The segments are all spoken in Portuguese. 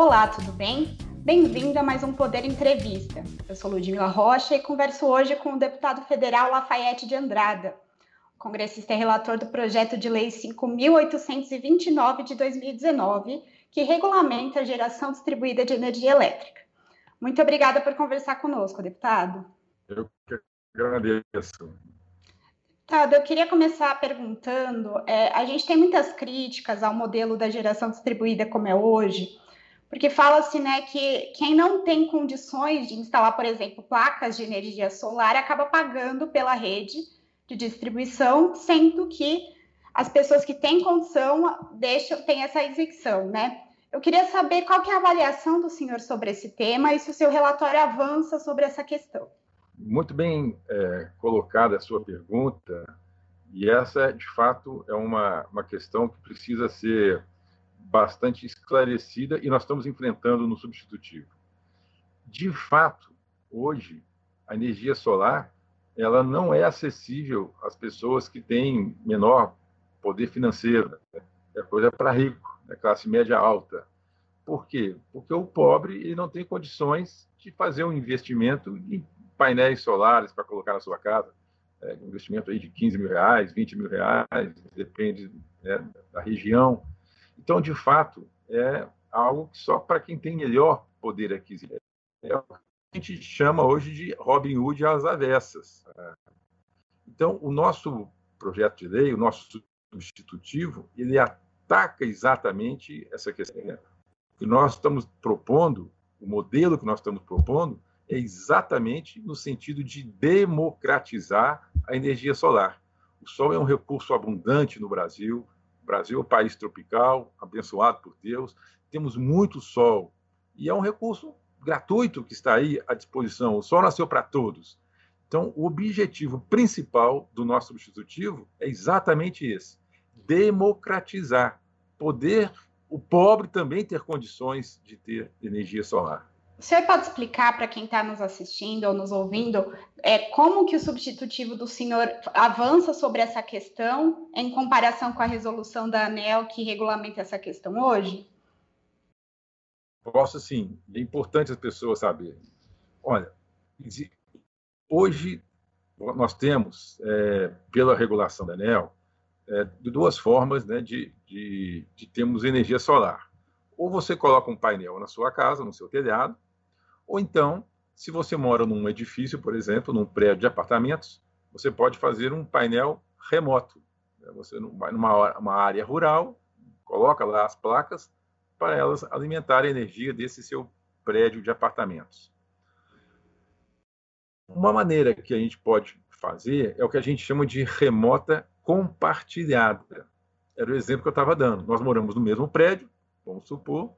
Olá, tudo bem? Bem-vindo a mais um Poder Entrevista. Eu sou Ludmila Rocha e converso hoje com o deputado federal Lafayette de Andrada, congressista e relator do projeto de lei 5.829 de 2019, que regulamenta a geração distribuída de energia elétrica. Muito obrigada por conversar conosco, deputado. Eu que agradeço. Deputado, eu queria começar perguntando: é, a gente tem muitas críticas ao modelo da geração distribuída como é hoje, porque fala-se né, que quem não tem condições de instalar, por exemplo, placas de energia solar acaba pagando pela rede de distribuição, sendo que as pessoas que têm condição deixam, têm essa isenção, né? Eu queria saber qual que é a avaliação do senhor sobre esse tema e se o seu relatório avança sobre essa questão. Muito bem é, colocada a sua pergunta, e essa, de fato, é uma, uma questão que precisa ser bastante esclarecida e nós estamos enfrentando no substitutivo. De fato, hoje, a energia solar ela não é acessível às pessoas que têm menor poder financeiro. É coisa para rico, é classe média alta. Por quê? Porque o pobre ele não tem condições de fazer um investimento em painéis solares para colocar na sua casa. É, um investimento aí de 15 mil reais, 20 mil reais, depende né, da região. Então, de fato, é algo que só para quem tem melhor poder aquisitivo. É o a gente chama hoje de Robin Hood às avessas. Então, o nosso projeto de lei, o nosso substitutivo, ele ataca exatamente essa questão. O que nós estamos propondo, o modelo que nós estamos propondo, é exatamente no sentido de democratizar a energia solar. O sol é um recurso abundante no Brasil. Brasil é um país tropical, abençoado por Deus. Temos muito sol e é um recurso gratuito que está aí à disposição. O sol nasceu para todos. Então, o objetivo principal do nosso substitutivo é exatamente esse: democratizar, poder o pobre também ter condições de ter energia solar. O senhor pode explicar para quem está nos assistindo ou nos ouvindo é, como que o substitutivo do senhor avança sobre essa questão em comparação com a resolução da ANEL que regulamenta essa questão hoje? Posso sim. É importante as pessoas saberem. Olha, hoje nós temos, é, pela regulação da ANEL, é, duas formas né, de, de, de termos energia solar. Ou você coloca um painel na sua casa, no seu telhado, ou então, se você mora num edifício, por exemplo, num prédio de apartamentos, você pode fazer um painel remoto. Você vai numa uma área rural, coloca lá as placas para elas alimentarem a energia desse seu prédio de apartamentos. Uma maneira que a gente pode fazer é o que a gente chama de remota compartilhada. Era o exemplo que eu estava dando. Nós moramos no mesmo prédio, vamos supor,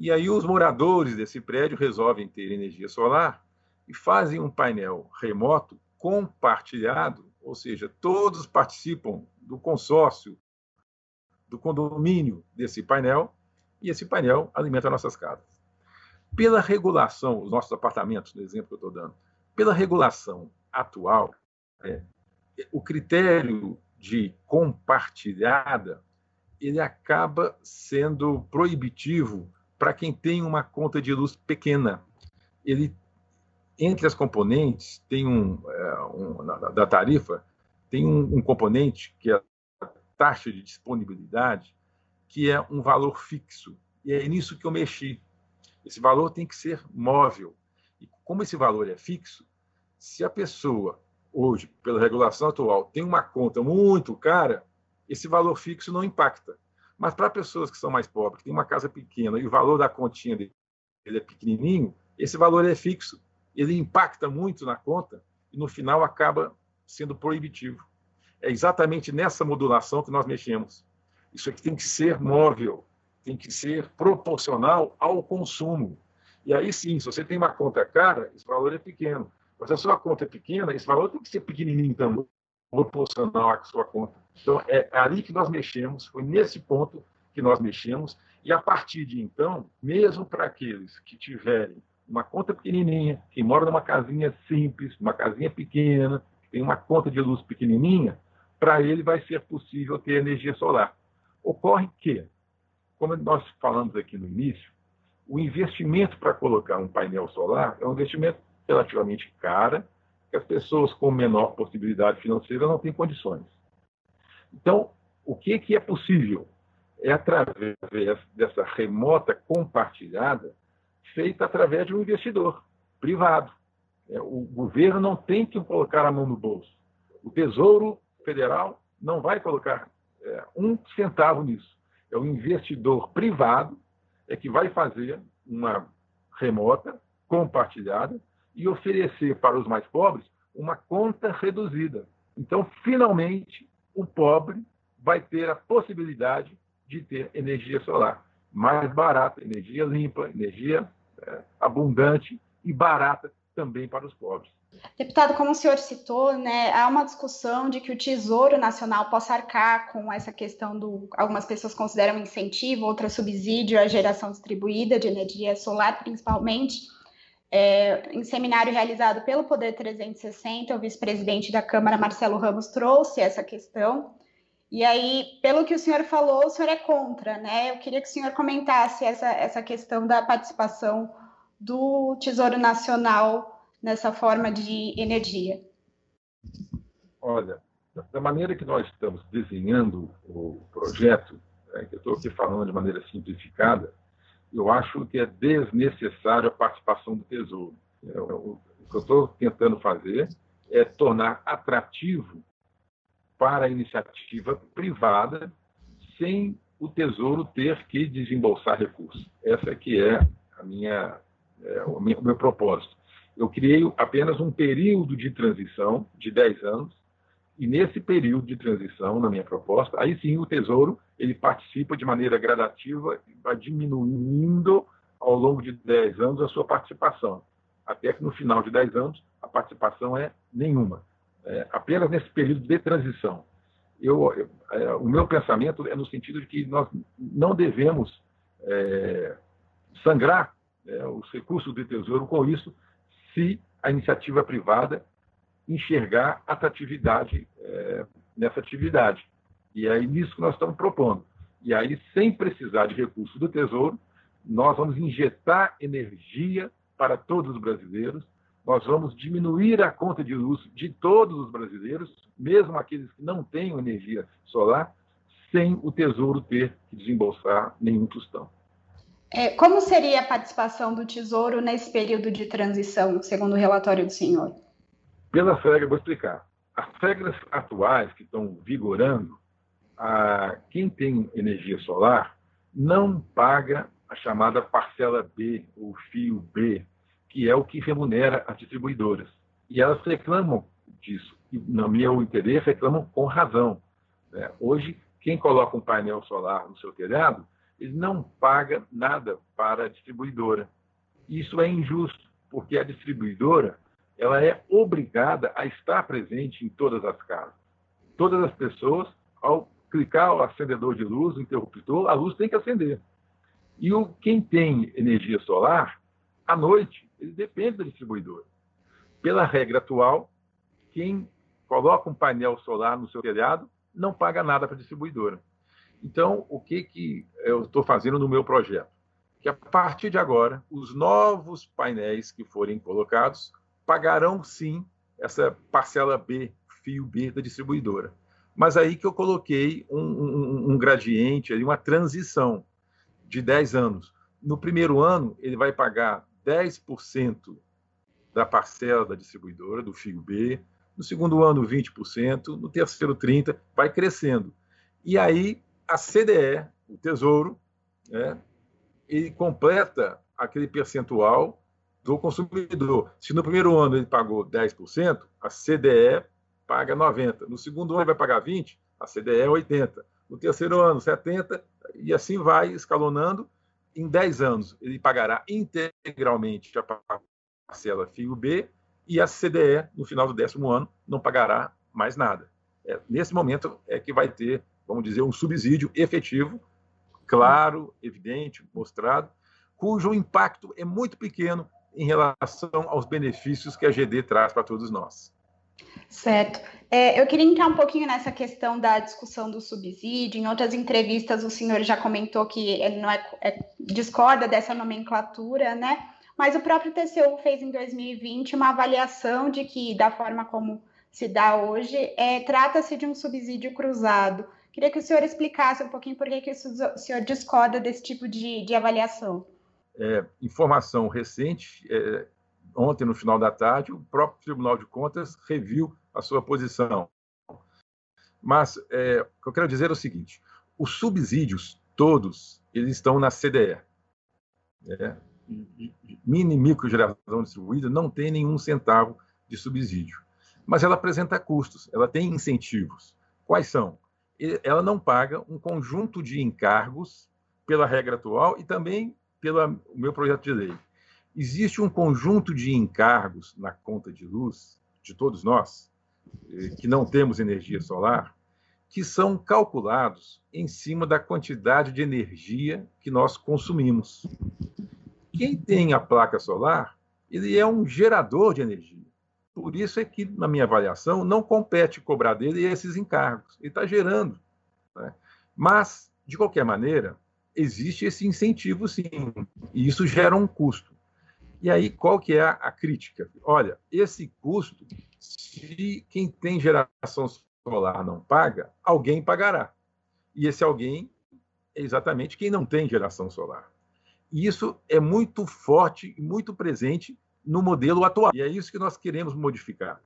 e aí os moradores desse prédio resolvem ter energia solar e fazem um painel remoto compartilhado, ou seja, todos participam do consórcio, do condomínio desse painel, e esse painel alimenta nossas casas. Pela regulação, os nossos apartamentos, no exemplo que eu estou dando, pela regulação atual, é, o critério de compartilhada ele acaba sendo proibitivo para quem tem uma conta de luz pequena. Ele entre as componentes tem um, é, um da tarifa tem um, um componente que é a taxa de disponibilidade que é um valor fixo. E é nisso que eu mexi. Esse valor tem que ser móvel. E como esse valor é fixo, se a pessoa, hoje, pela regulação atual, tem uma conta muito cara, esse valor fixo não impacta. Mas para pessoas que são mais pobres, que têm uma casa pequena e o valor da continha dele é pequenininho, esse valor é fixo. Ele impacta muito na conta e, no final, acaba sendo proibitivo. É exatamente nessa modulação que nós mexemos. Isso aqui tem que ser móvel, tem que ser proporcional ao consumo. E aí sim, se você tem uma conta cara, esse valor é pequeno. Mas se a sua conta é pequena, esse valor tem que ser pequenininho também, proporcional à sua conta. Então, é ali que nós mexemos, foi nesse ponto que nós mexemos, e a partir de então, mesmo para aqueles que tiverem uma conta pequenininha, que moram numa casinha simples, uma casinha pequena, tem uma conta de luz pequenininha, para ele vai ser possível ter energia solar. Ocorre que, como nós falamos aqui no início, o investimento para colocar um painel solar é um investimento relativamente caro, que as pessoas com menor possibilidade financeira não têm condições. Então, o que, que é possível? É através dessa remota compartilhada, feita através de um investidor privado. É, o governo não tem que colocar a mão no bolso. O Tesouro Federal não vai colocar é, um centavo nisso. É o investidor privado é que vai fazer uma remota compartilhada e oferecer para os mais pobres uma conta reduzida. Então, finalmente, o pobre vai ter a possibilidade de ter energia solar mais barata, energia limpa, energia é, abundante e barata também para os pobres. Deputado, como o senhor citou, né, há uma discussão de que o Tesouro Nacional possa arcar com essa questão do. Algumas pessoas consideram incentivo, outras subsídio à geração distribuída de energia solar, principalmente. É, em seminário realizado pelo Poder 360, o vice-presidente da Câmara, Marcelo Ramos, trouxe essa questão. E aí, pelo que o senhor falou, o senhor é contra, né? Eu queria que o senhor comentasse essa, essa questão da participação do Tesouro Nacional nessa forma de energia. Olha, da maneira que nós estamos desenhando o projeto, é, que eu estou aqui falando de maneira simplificada, eu acho que é desnecessária a participação do Tesouro. É, o que eu estou tentando fazer é tornar atrativo para a iniciativa privada sem o Tesouro ter que desembolsar recursos. Essa que é a minha, é, o meu propósito. Eu criei apenas um período de transição de 10 anos, e nesse período de transição, na minha proposta, aí sim o Tesouro ele participa de maneira gradativa, vai diminuindo ao longo de 10 anos a sua participação, até que no final de 10 anos a participação é nenhuma é, apenas nesse período de transição. Eu, é, o meu pensamento é no sentido de que nós não devemos é, sangrar é, os recursos do Tesouro com isso, se a iniciativa privada enxergar atratividade é, nessa atividade. E é nisso que nós estamos propondo. E aí, sem precisar de recursos do Tesouro, nós vamos injetar energia para todos os brasileiros, nós vamos diminuir a conta de luz de todos os brasileiros, mesmo aqueles que não têm energia solar, sem o Tesouro ter que desembolsar nenhum tostão. É, como seria a participação do Tesouro nesse período de transição, segundo o relatório do senhor? Pelas regras, vou explicar. As regras atuais que estão vigorando, a, quem tem energia solar não paga a chamada parcela B, ou fio B, que é o que remunera as distribuidoras. E elas reclamam disso. E, no meu interesse, reclamam com razão. Né? Hoje, quem coloca um painel solar no seu telhado, ele não paga nada para a distribuidora. Isso é injusto, porque a distribuidora ela é obrigada a estar presente em todas as casas. Todas as pessoas, ao clicar o acendedor de luz, o interruptor, a luz tem que acender. E o, quem tem energia solar, à noite, ele depende da distribuidora. Pela regra atual, quem coloca um painel solar no seu telhado não paga nada para a distribuidora. Então, o que, que eu estou fazendo no meu projeto? Que a partir de agora, os novos painéis que forem colocados pagarão sim essa parcela B, fio B da distribuidora. Mas aí que eu coloquei um, um, um gradiente, uma transição de 10 anos. No primeiro ano, ele vai pagar 10% da parcela da distribuidora, do fio B, no segundo ano 20%, no terceiro 30%, vai crescendo. E aí a CDE, o Tesouro, né, ele completa aquele percentual do consumidor. Se no primeiro ano ele pagou 10%, a CDE paga 90%. No segundo ano ele vai pagar 20%, a CDE 80%. No terceiro ano, 70%, e assim vai escalonando em 10 anos, ele pagará integralmente a parcela FIO B e a CDE, no final do décimo ano, não pagará mais nada. É, nesse momento é que vai ter, vamos dizer, um subsídio efetivo, claro, evidente, mostrado, cujo impacto é muito pequeno em relação aos benefícios que a GD traz para todos nós. Certo. É, eu queria entrar um pouquinho nessa questão da discussão do subsídio. Em outras entrevistas, o senhor já comentou que ele não é, é, discorda dessa nomenclatura, né? Mas o próprio TCU fez em 2020 uma avaliação de que, da forma como se dá hoje, é, trata-se de um subsídio cruzado. Queria que o senhor explicasse um pouquinho por que, que o senhor discorda desse tipo de, de avaliação. É, informação recente, é, ontem, no final da tarde, o próprio Tribunal de Contas reviu a sua posição. Mas é, o que eu quero dizer é o seguinte: os subsídios todos eles estão na CDE. Né? Mini micro geração distribuída não tem nenhum centavo de subsídio, mas ela apresenta custos, ela tem incentivos. Quais são? Ela não paga um conjunto de encargos pela regra atual e também pelo meu projeto de lei. Existe um conjunto de encargos na conta de luz de todos nós eh, que não temos energia solar, que são calculados em cima da quantidade de energia que nós consumimos. Quem tem a placa solar, ele é um gerador de energia. Por isso é que, na minha avaliação, não compete cobrar dele esses encargos. Ele está gerando. Né? Mas, de qualquer maneira, existe esse incentivo, sim. E isso gera um custo. E aí, qual que é a crítica? Olha, esse custo se quem tem geração solar não paga, alguém pagará. E esse alguém é exatamente quem não tem geração solar. E isso é muito forte e muito presente no modelo atual. E é isso que nós queremos modificar.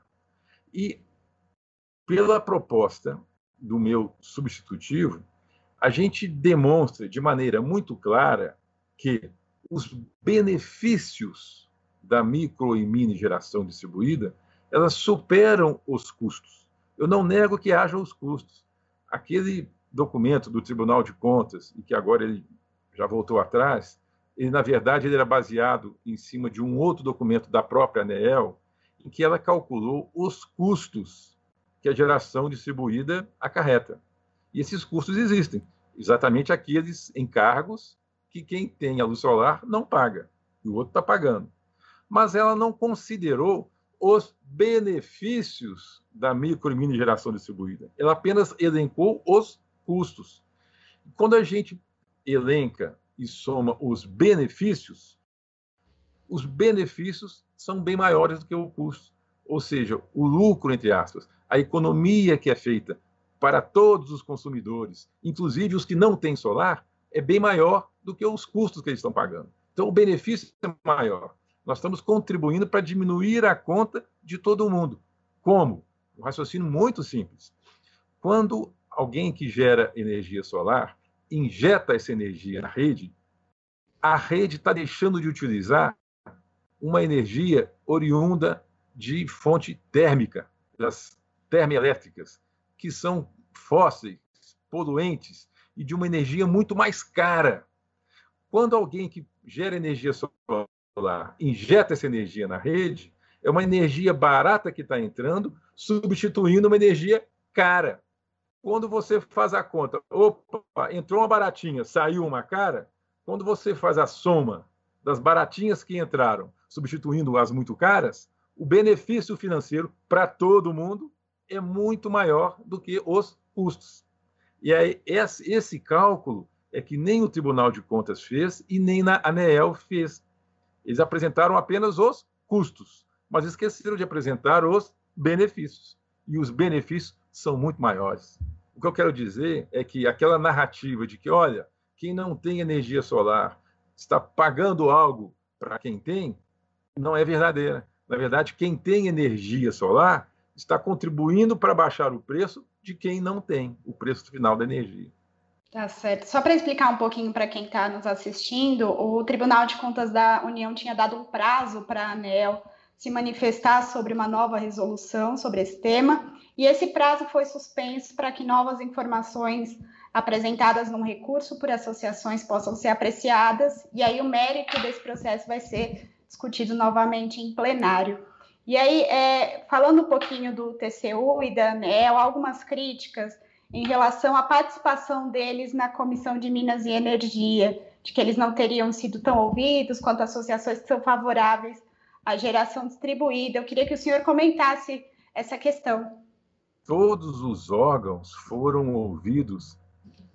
E pela proposta do meu substitutivo, a gente demonstra de maneira muito clara que os benefícios da micro e mini geração distribuída elas superam os custos. Eu não nego que haja os custos. Aquele documento do Tribunal de Contas, e que agora ele já voltou atrás, ele, na verdade, ele era baseado em cima de um outro documento da própria ANEEL, em que ela calculou os custos que a geração distribuída acarreta. E esses custos existem, exatamente aqueles encargos que quem tem a luz solar não paga, e o outro está pagando. Mas ela não considerou os benefícios da micro e mini geração distribuída. Ela apenas elencou os custos. Quando a gente elenca e soma os benefícios, os benefícios são bem maiores do que o custo. Ou seja, o lucro, entre aspas, a economia que é feita para todos os consumidores, inclusive os que não têm solar, é bem maior do que os custos que eles estão pagando. Então, o benefício é maior. Nós estamos contribuindo para diminuir a conta de todo mundo. Como? Um raciocínio muito simples. Quando alguém que gera energia solar injeta essa energia na rede, a rede está deixando de utilizar uma energia oriunda de fonte térmica, das termoelétricas, que são fósseis, poluentes e de uma energia muito mais cara. Quando alguém que gera energia solar injeta essa energia na rede, é uma energia barata que está entrando, substituindo uma energia cara. Quando você faz a conta, opa, entrou uma baratinha, saiu uma cara, quando você faz a soma das baratinhas que entraram, substituindo as muito caras, o benefício financeiro para todo mundo é muito maior do que os custos. E aí, esse cálculo é que nem o Tribunal de Contas fez e nem a ANEEL fez. Eles apresentaram apenas os custos, mas esqueceram de apresentar os benefícios. E os benefícios são muito maiores. O que eu quero dizer é que aquela narrativa de que, olha, quem não tem energia solar está pagando algo para quem tem, não é verdadeira. Na verdade, quem tem energia solar está contribuindo para baixar o preço de quem não tem o preço final da energia. Tá certo. Só para explicar um pouquinho para quem está nos assistindo, o Tribunal de Contas da União tinha dado um prazo para a ANEL se manifestar sobre uma nova resolução sobre esse tema, e esse prazo foi suspenso para que novas informações apresentadas num recurso por associações possam ser apreciadas, e aí o mérito desse processo vai ser discutido novamente em plenário. E aí, é, falando um pouquinho do TCU e da ANEL, algumas críticas em relação à participação deles na Comissão de Minas e Energia, de que eles não teriam sido tão ouvidos quanto associações que são favoráveis à geração distribuída. Eu queria que o senhor comentasse essa questão. Todos os órgãos foram ouvidos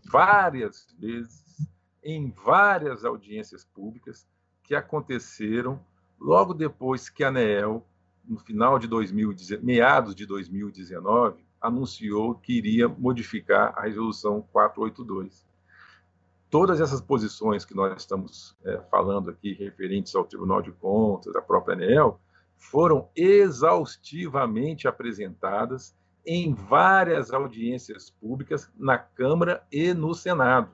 várias vezes em várias audiências públicas que aconteceram logo depois que a ANEEL, no final de 2019, meados de 2019, anunciou que iria modificar a resolução 482. Todas essas posições que nós estamos é, falando aqui, referentes ao Tribunal de Contas, da própria ANEEL, foram exaustivamente apresentadas em várias audiências públicas na Câmara e no Senado.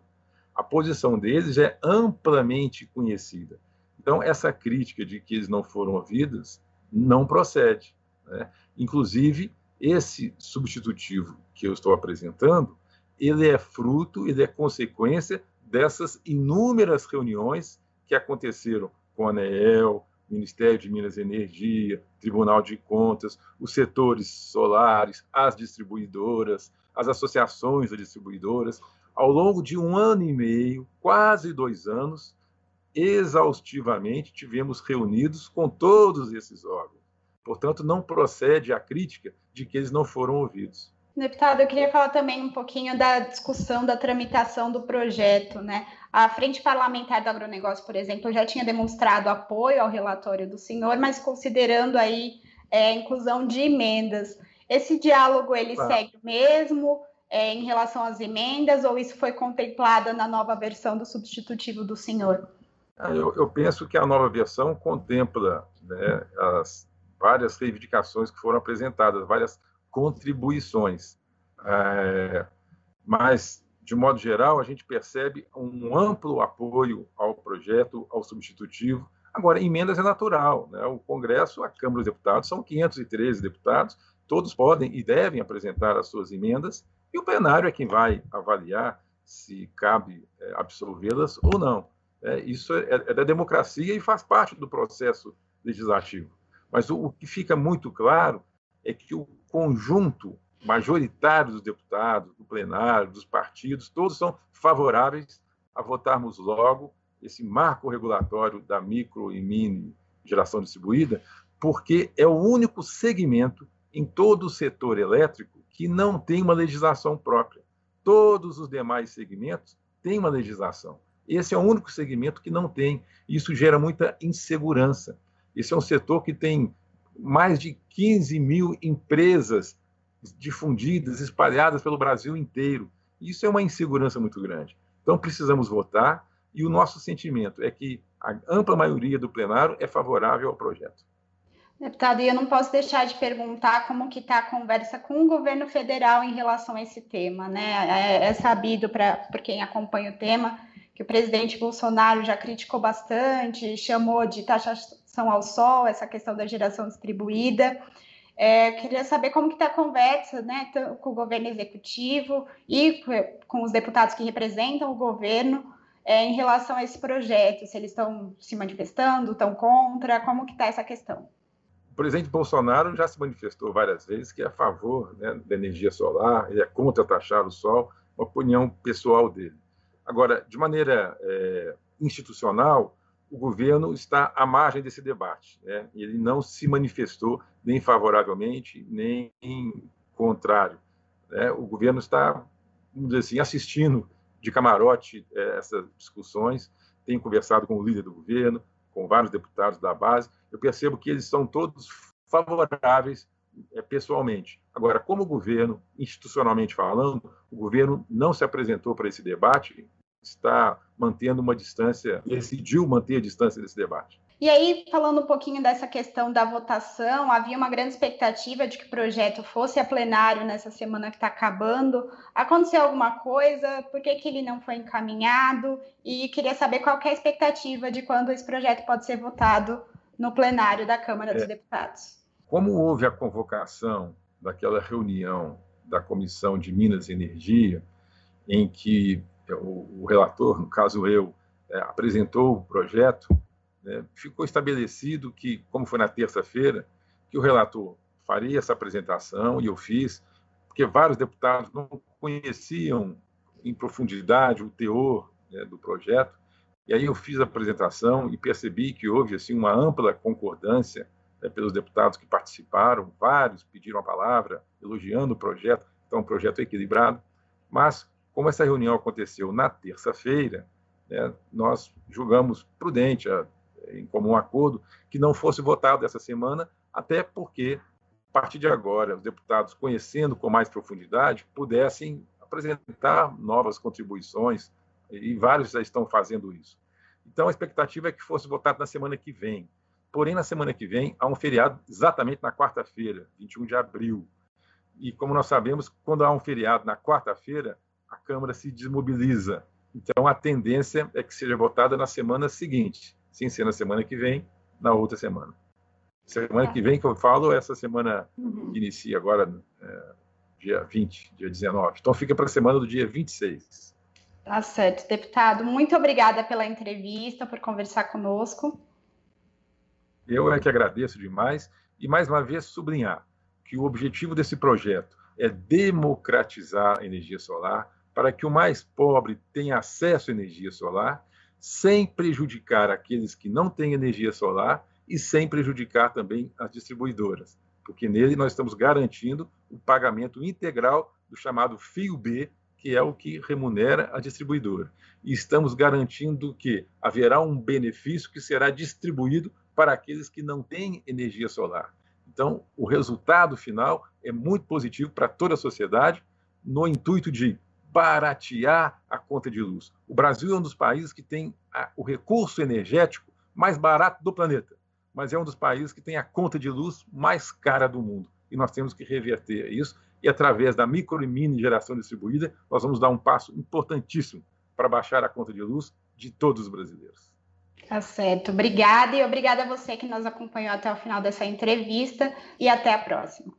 A posição deles é amplamente conhecida. Então, essa crítica de que eles não foram ouvidos não procede. Né? Inclusive, esse substitutivo que eu estou apresentando, ele é fruto, ele é consequência dessas inúmeras reuniões que aconteceram com a ANEEL, Ministério de Minas e Energia, Tribunal de Contas, os setores solares, as distribuidoras, as associações de distribuidoras, ao longo de um ano e meio, quase dois anos, exaustivamente tivemos reunidos com todos esses órgãos. Portanto, não procede a crítica de que eles não foram ouvidos. Deputado, eu queria falar também um pouquinho da discussão da tramitação do projeto, né? A Frente Parlamentar do Agronegócio, por exemplo, já tinha demonstrado apoio ao relatório do senhor, mas considerando aí é, a inclusão de emendas. Esse diálogo ele ah. segue mesmo é, em relação às emendas ou isso foi contemplado na nova versão do substitutivo do senhor? Ah, eu, eu penso que a nova versão contempla né, as várias reivindicações que foram apresentadas, várias contribuições. É, mas, de modo geral, a gente percebe um amplo apoio ao projeto, ao substitutivo. Agora, emendas é natural. Né? O Congresso, a Câmara dos Deputados, são 513 deputados, todos podem e devem apresentar as suas emendas, e o plenário é quem vai avaliar se cabe é, absolvê-las ou não. É, isso é, é, da democracia e faz parte do processo legislativo. Mas o, o que fica muito claro é que o conjunto majoritário dos deputados, do plenário, dos partidos, todos são favoráveis a votarmos logo esse marco regulatório da micro e mini geração distribuída, porque é o único segmento em todo o setor elétrico que não tem uma legislação própria. Todos os demais segmentos têm uma legislação. Esse é o único segmento que não tem. Isso gera muita insegurança. Esse é um setor que tem mais de 15 mil empresas difundidas, espalhadas pelo Brasil inteiro. Isso é uma insegurança muito grande. Então, precisamos votar e o nosso sentimento é que a ampla maioria do plenário é favorável ao projeto. Deputado, e eu não posso deixar de perguntar como que está a conversa com o governo federal em relação a esse tema, né? É, é sabido para quem acompanha o tema que o presidente Bolsonaro já criticou bastante, chamou de taxação ao sol, essa questão da geração distribuída. É, queria saber como que está a conversa né, com o governo executivo e com os deputados que representam o governo é, em relação a esse projeto, se eles estão se manifestando, estão contra, como que está essa questão? O presidente Bolsonaro já se manifestou várias vezes que é a favor né, da energia solar, ele é contra taxar o sol, uma opinião pessoal dele. Agora, de maneira é, institucional, o governo está à margem desse debate. Né? Ele não se manifestou nem favoravelmente, nem em contrário. Né? O governo está, vamos dizer assim, assistindo de camarote é, essas discussões, tem conversado com o líder do governo, com vários deputados da base. Eu percebo que eles são todos favoráveis é, pessoalmente. Agora, como governo, institucionalmente falando, o governo não se apresentou para esse debate, está mantendo uma distância, decidiu manter a distância desse debate. E aí, falando um pouquinho dessa questão da votação, havia uma grande expectativa de que o projeto fosse a plenário nessa semana que está acabando. Aconteceu alguma coisa? Por que, que ele não foi encaminhado? E queria saber qual é a expectativa de quando esse projeto pode ser votado no plenário da Câmara é. dos Deputados. Como houve a convocação daquela reunião da Comissão de Minas e Energia, em que o, o relator, no caso eu, é, apresentou o projeto, né, ficou estabelecido que, como foi na terça-feira, que o relator faria essa apresentação, e eu fiz, porque vários deputados não conheciam em profundidade o teor né, do projeto, e aí eu fiz a apresentação e percebi que houve assim uma ampla concordância né, pelos deputados que participaram, vários pediram a palavra, elogiando o projeto, então um projeto equilibrado, mas como essa reunião aconteceu na terça-feira, né, nós julgamos prudente, em comum acordo, que não fosse votado essa semana, até porque, a partir de agora, os deputados, conhecendo com mais profundidade, pudessem apresentar novas contribuições, e vários já estão fazendo isso. Então, a expectativa é que fosse votado na semana que vem. Porém, na semana que vem, há um feriado exatamente na quarta-feira, 21 de abril. E, como nós sabemos, quando há um feriado na quarta-feira, a Câmara se desmobiliza. Então, a tendência é que seja votada na semana seguinte, sem ser na semana que vem, na outra semana. Semana que vem que eu falo, essa semana uhum. que inicia agora, é, dia 20, dia 19. Então, fica para a semana do dia 26. Tá certo, deputado. Muito obrigada pela entrevista, por conversar conosco. Eu é que agradeço demais e, mais uma vez, sublinhar que o objetivo desse projeto é democratizar a energia solar para que o mais pobre tenha acesso à energia solar, sem prejudicar aqueles que não têm energia solar e sem prejudicar também as distribuidoras, porque nele nós estamos garantindo o pagamento integral do chamado fio B que é o que remunera a distribuidora. E estamos garantindo que haverá um benefício que será distribuído para aqueles que não têm energia solar. Então, o resultado final é muito positivo para toda a sociedade, no intuito de baratear a conta de luz. O Brasil é um dos países que tem a, o recurso energético mais barato do planeta, mas é um dos países que tem a conta de luz mais cara do mundo. E nós temos que reverter isso e através da micro e mini geração distribuída, nós vamos dar um passo importantíssimo para baixar a conta de luz de todos os brasileiros. Tá certo. Obrigada e obrigada a você que nos acompanhou até o final dessa entrevista e até a próxima.